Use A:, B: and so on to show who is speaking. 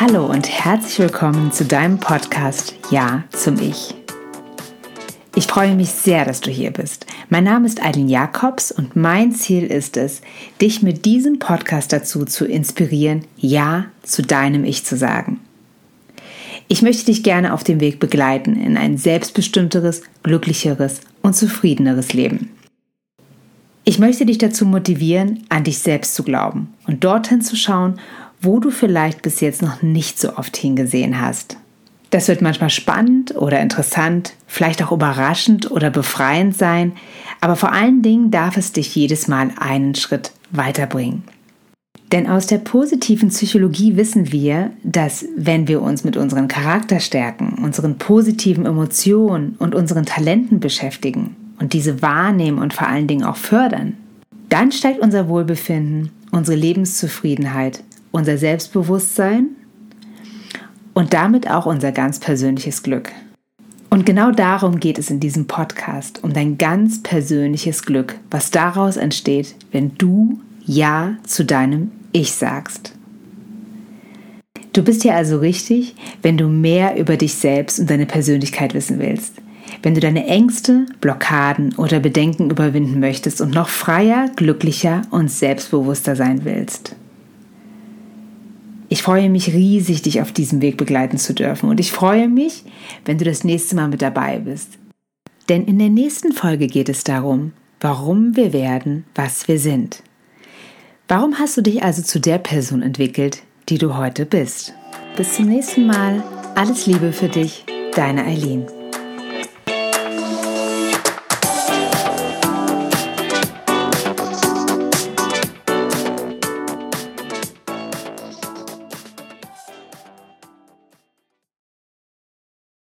A: Hallo und herzlich willkommen zu deinem Podcast Ja zum Ich. Ich freue mich sehr, dass du hier bist. Mein Name ist Eileen Jakobs und mein Ziel ist es, dich mit diesem Podcast dazu zu inspirieren, Ja zu deinem Ich zu sagen. Ich möchte dich gerne auf dem Weg begleiten in ein selbstbestimmteres, glücklicheres und zufriedeneres Leben. Ich möchte dich dazu motivieren, an dich selbst zu glauben und dorthin zu schauen, wo du vielleicht bis jetzt noch nicht so oft hingesehen hast. Das wird manchmal spannend oder interessant, vielleicht auch überraschend oder befreiend sein, aber vor allen Dingen darf es dich jedes Mal einen Schritt weiterbringen. Denn aus der positiven Psychologie wissen wir, dass wenn wir uns mit unseren Charakterstärken, unseren positiven Emotionen und unseren Talenten beschäftigen und diese wahrnehmen und vor allen Dingen auch fördern, dann steigt unser Wohlbefinden, unsere Lebenszufriedenheit, unser Selbstbewusstsein und damit auch unser ganz persönliches Glück. Und genau darum geht es in diesem Podcast, um dein ganz persönliches Glück, was daraus entsteht, wenn du Ja zu deinem Ich sagst. Du bist hier also richtig, wenn du mehr über dich selbst und deine Persönlichkeit wissen willst. Wenn du deine Ängste, Blockaden oder Bedenken überwinden möchtest und noch freier, glücklicher und selbstbewusster sein willst. Ich freue mich riesig, dich auf diesem Weg begleiten zu dürfen und ich freue mich, wenn du das nächste Mal mit dabei bist. Denn in der nächsten Folge geht es darum, warum wir werden, was wir sind. Warum hast du dich also zu der Person entwickelt, die du heute bist? Bis zum nächsten Mal. Alles Liebe für dich, deine Eileen.